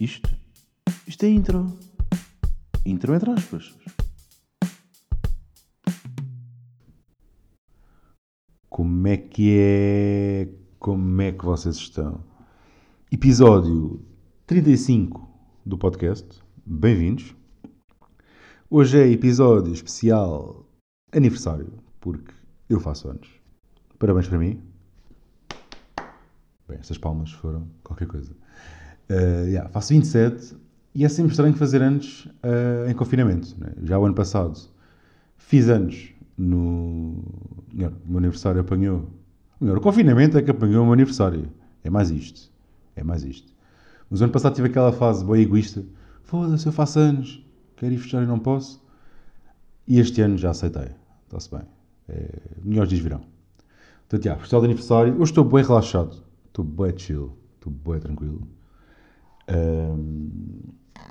Isto? Isto é intro. Intro entre aspas. Como é que é? Como é que vocês estão? Episódio 35 do podcast. Bem-vindos. Hoje é episódio especial aniversário, porque eu faço anos. Parabéns para mim. Bem, estas palmas foram qualquer coisa. Uh, yeah, faço 27 e é sempre estranho fazer anos uh, em confinamento. Né? Já o ano passado fiz anos no. O meu aniversário apanhou. Melhor, o confinamento é que apanhou o meu aniversário. É mais isto. É mais isto. Mas o ano passado tive aquela fase boa egoísta. Foda-se, eu faço anos. Quero ir fechar e não posso. E este ano já aceitei. Está-se bem. É, melhores dias virão. Portanto, já, festival de aniversário. Hoje estou bem relaxado. Estou bem chill. Estou bem tranquilo. Um,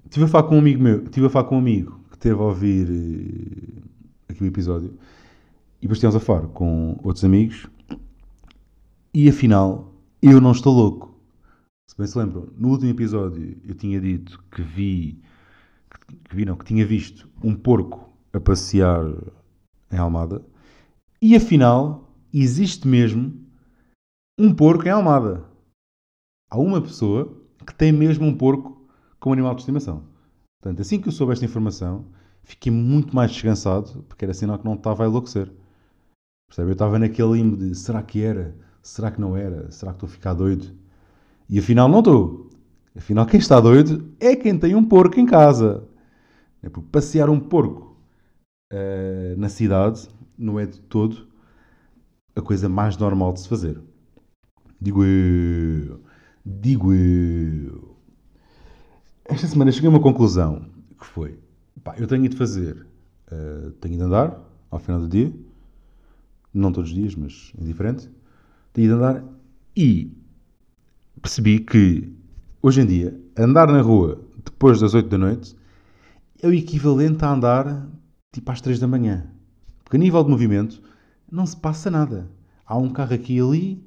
estive a falar com um amigo meu. Estive a falar com um amigo que teve a ouvir uh, aqui o episódio. E depois a falar com outros amigos. E afinal, eu não estou louco. Se bem se lembram, no último episódio eu tinha dito que vi, que, que vi não, que tinha visto um porco a passear em Almada. E afinal, existe mesmo um porco em Almada. Há uma pessoa que tem mesmo um porco como animal de estimação. Portanto, assim que eu soube esta informação, fiquei muito mais descansado, porque era sinal que não estava a enlouquecer. Percebe? Eu estava naquele limbo de será que era? Será que não era? Será que estou a ficar doido? E afinal não estou. Afinal, quem está doido é quem tem um porco em casa. É porque passear um porco uh, na cidade não é de todo a coisa mais normal de se fazer. Digo eu. Digo eu. Esta semana cheguei a uma conclusão que foi: pá, eu tenho de fazer, uh, tenho de andar ao final do dia, não todos os dias, mas é diferente. Tenho de andar e percebi que hoje em dia andar na rua depois das 8 da noite é o equivalente a andar tipo às 3 da manhã. Porque a nível de movimento não se passa nada. Há um carro aqui e ali,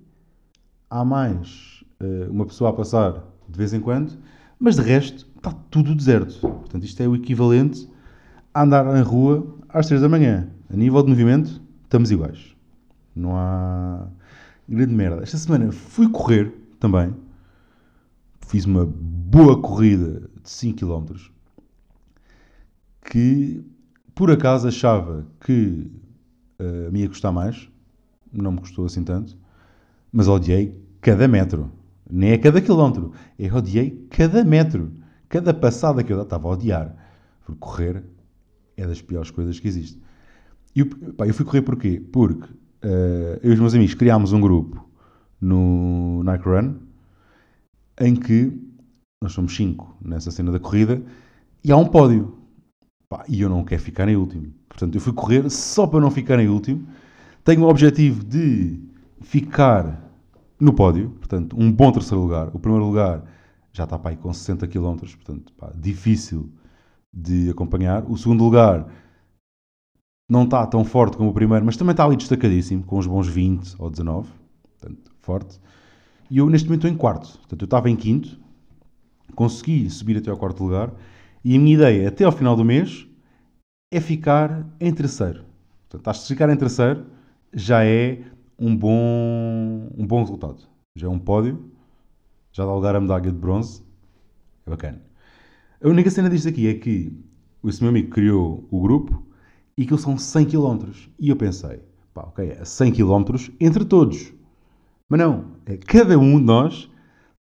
há mais uma pessoa a passar de vez em quando, mas de resto está tudo deserto. Portanto, isto é o equivalente a andar na rua às 3 da manhã. A nível de movimento, estamos iguais. Não há grande merda. Esta semana fui correr também. Fiz uma boa corrida de 5 km que por acaso achava que uh, me ia custar mais, não me custou assim tanto, mas odiei cada metro. Nem é cada quilómetro, eu odiei cada metro. Cada passada que eu estava a odiar. Porque correr é das piores coisas que existe. E pá, eu fui correr porquê? Porque uh, eu e os meus amigos criámos um grupo no Nike Run em que nós somos cinco nessa cena da corrida e há um pódio. Pá, e eu não quero ficar em último. Portanto, eu fui correr só para não ficar em último. Tenho o objetivo de ficar no pódio, portanto, um bom terceiro lugar. O primeiro lugar já está para aí com 60 km, portanto, pá, difícil de acompanhar. O segundo lugar não está tão forte como o primeiro, mas também está ali destacadíssimo, com uns bons 20 ou 19, portanto, forte. E eu neste momento estou em quarto, portanto, eu estava em quinto, consegui subir até ao quarto lugar, e a minha ideia até ao final do mês é ficar em terceiro. Portanto, acho que ficar em terceiro já é um bom, um bom resultado. Já é um pódio, já dá lugar à medalha de bronze. É bacana. A única cena disto aqui é que esse meu amigo criou o grupo e aquilo são 100 km. E eu pensei, pá, ok, é 100 km entre todos. Mas não, é cada um de nós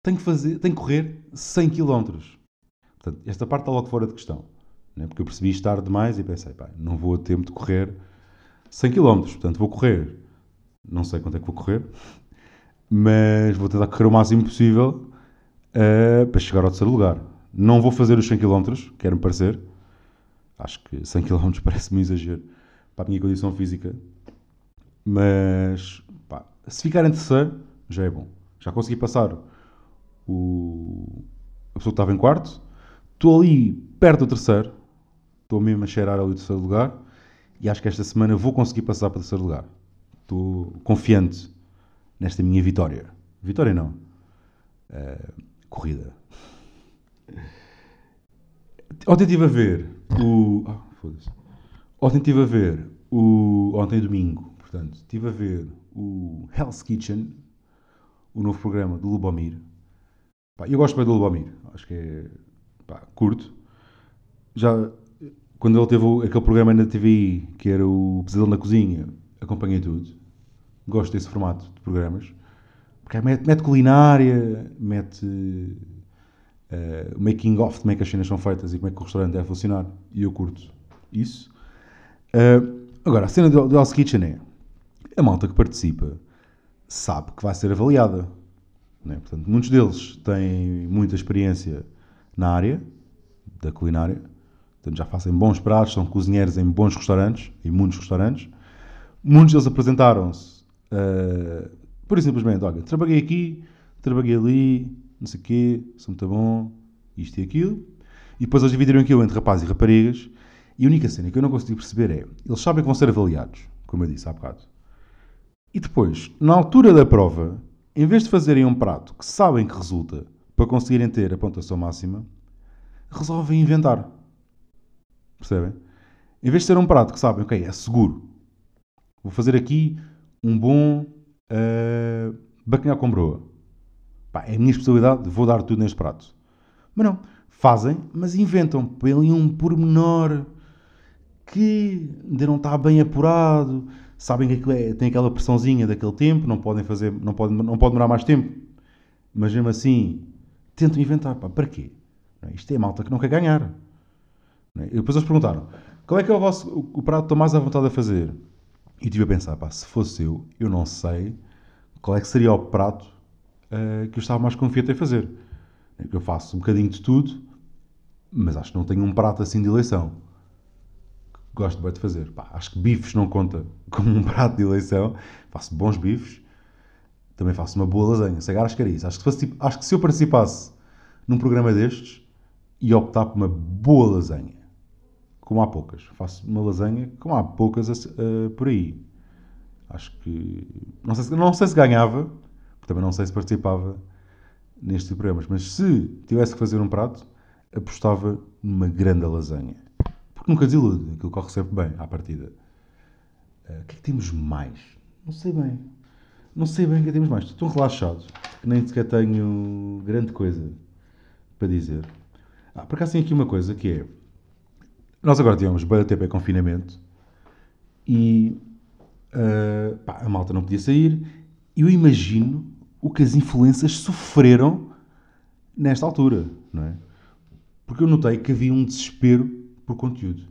tem que, fazer, tem que correr 100 km. Portanto, esta parte está logo fora de questão. Né? Porque eu percebi estar demais e pensei, pá, não vou a tempo de correr 100 km. Portanto, vou correr, não sei quanto é que vou correr, mas vou tentar correr o máximo possível uh, para chegar ao terceiro lugar. Não vou fazer os 100 km, quero-me parecer. Acho que 100 km parece-me um exagero para a minha condição física. Mas pá, se ficar em terceiro, já é bom. Já consegui passar o... a pessoa que estava em quarto. Estou ali perto do terceiro. Estou mesmo a cheirar ali o terceiro lugar. E acho que esta semana vou conseguir passar para o terceiro lugar. Estou confiante nesta minha vitória. Vitória não. Uh, corrida. Ontem estive a ver o. Ah, foda-se. Ontem estive a ver o. Ontem é domingo, portanto, estive a ver o Hell's Kitchen, o novo programa do Lubomir. Pá, eu gosto bem do Lubomir, acho que é. Pá, curto. Já. Quando ele teve aquele programa na TV que era o Pesadelo na Cozinha, acompanhei tudo. Gosto desse formato de programas. Porque mete, mete culinária, mete o making of de como é que as cenas são feitas e como é que o restaurante deve funcionar. E eu curto isso. Eh, agora, a cena do, do Hell's Kitchen é a malta que participa sabe que vai ser avaliada. né? Portanto, muitos deles têm muita experiência na área da culinária. Portanto, já fazem bons pratos, são cozinheiros em bons restaurantes, em muitos restaurantes. Muitos deles apresentaram-se eh, pura e simplesmente, olha, trabalhei aqui, trabalhei ali, não sei o quê, sou muito bom, isto e aquilo. E depois eles dividiram aquilo entre rapazes e raparigas. E a única cena que eu não consegui perceber é, eles sabem que vão ser avaliados, como eu disse há bocado. E depois, na altura da prova, em vez de fazerem um prato que sabem que resulta para conseguirem ter a pontuação máxima, resolvem inventar. Percebem? Em vez de ser um prato que sabem, ok, é seguro, vou fazer aqui um bom uh, bacalhau com broa. Pá, é a minha especialidade, vou dar tudo neste prato. Mas não, fazem, mas inventam. Põem um pormenor que ainda não está bem apurado. Sabem que é, tem aquela pressãozinha daquele tempo, não podem fazer, não pode, não pode demorar mais tempo. Mas mesmo assim, tentam inventar. Pá, para quê? É? Isto é malta que não quer ganhar. Não é? E depois eles perguntaram: qual é que é o, vosso, o prato que estou mais à vontade a fazer? E estive a pensar: pá, se fosse eu, eu não sei qual é que seria o prato uh, que eu estava mais confiante em fazer. É que eu faço um bocadinho de tudo, mas acho que não tenho um prato assim de eleição. Gosto bem de fazer. Pá, acho que bifes não conta como um prato de eleição. Faço bons bifes. Também faço uma boa lasanha. Sei acho que era isso. Acho que, fosse, tipo, acho que se eu participasse num programa destes, ia optar por uma boa lasanha. Como há poucas. Faço uma lasanha como há poucas uh, por aí. Acho que. Não sei, se, não sei se ganhava, também não sei se participava nestes programas, mas se tivesse que fazer um prato, apostava numa grande lasanha. Porque nunca desilude, aquilo corre sempre bem à partida. Uh, o que é que temos mais? Não sei bem. Não sei bem o que é que temos mais. Estou tão relaxado que nem sequer tenho grande coisa para dizer. Ah, por acaso tem aqui uma coisa que é. Nós agora tivemos bem tempo em confinamento e uh, pá, a malta não podia sair. Eu imagino o que as influências sofreram nesta altura, não é? Porque eu notei que havia um desespero por conteúdo.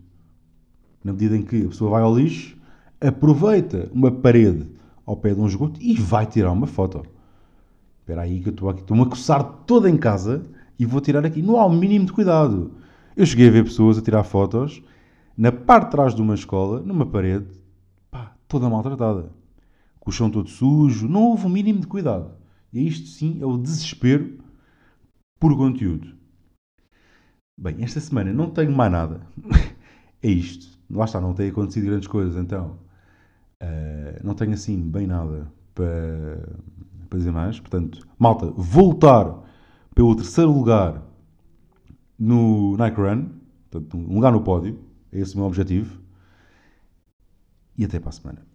Na medida em que a pessoa vai ao lixo, aproveita uma parede ao pé de um esgoto e vai tirar uma foto. Espera aí que eu estou aqui, estou-me a coçar toda em casa e vou tirar aqui. Não há o mínimo de cuidado. Eu cheguei a ver pessoas a tirar fotos na parte de trás de uma escola, numa parede, pá, toda maltratada. Com o chão todo sujo, não houve o mínimo de cuidado. E isto sim é o desespero por conteúdo. Bem, esta semana não tenho mais nada. é isto. Lá está, não tem acontecido grandes coisas, então uh, não tenho assim bem nada para, para dizer mais. Portanto, malta, voltar pelo terceiro lugar no Nike Run, portanto, um lugar no pódio, é esse o meu objetivo. E até para a semana.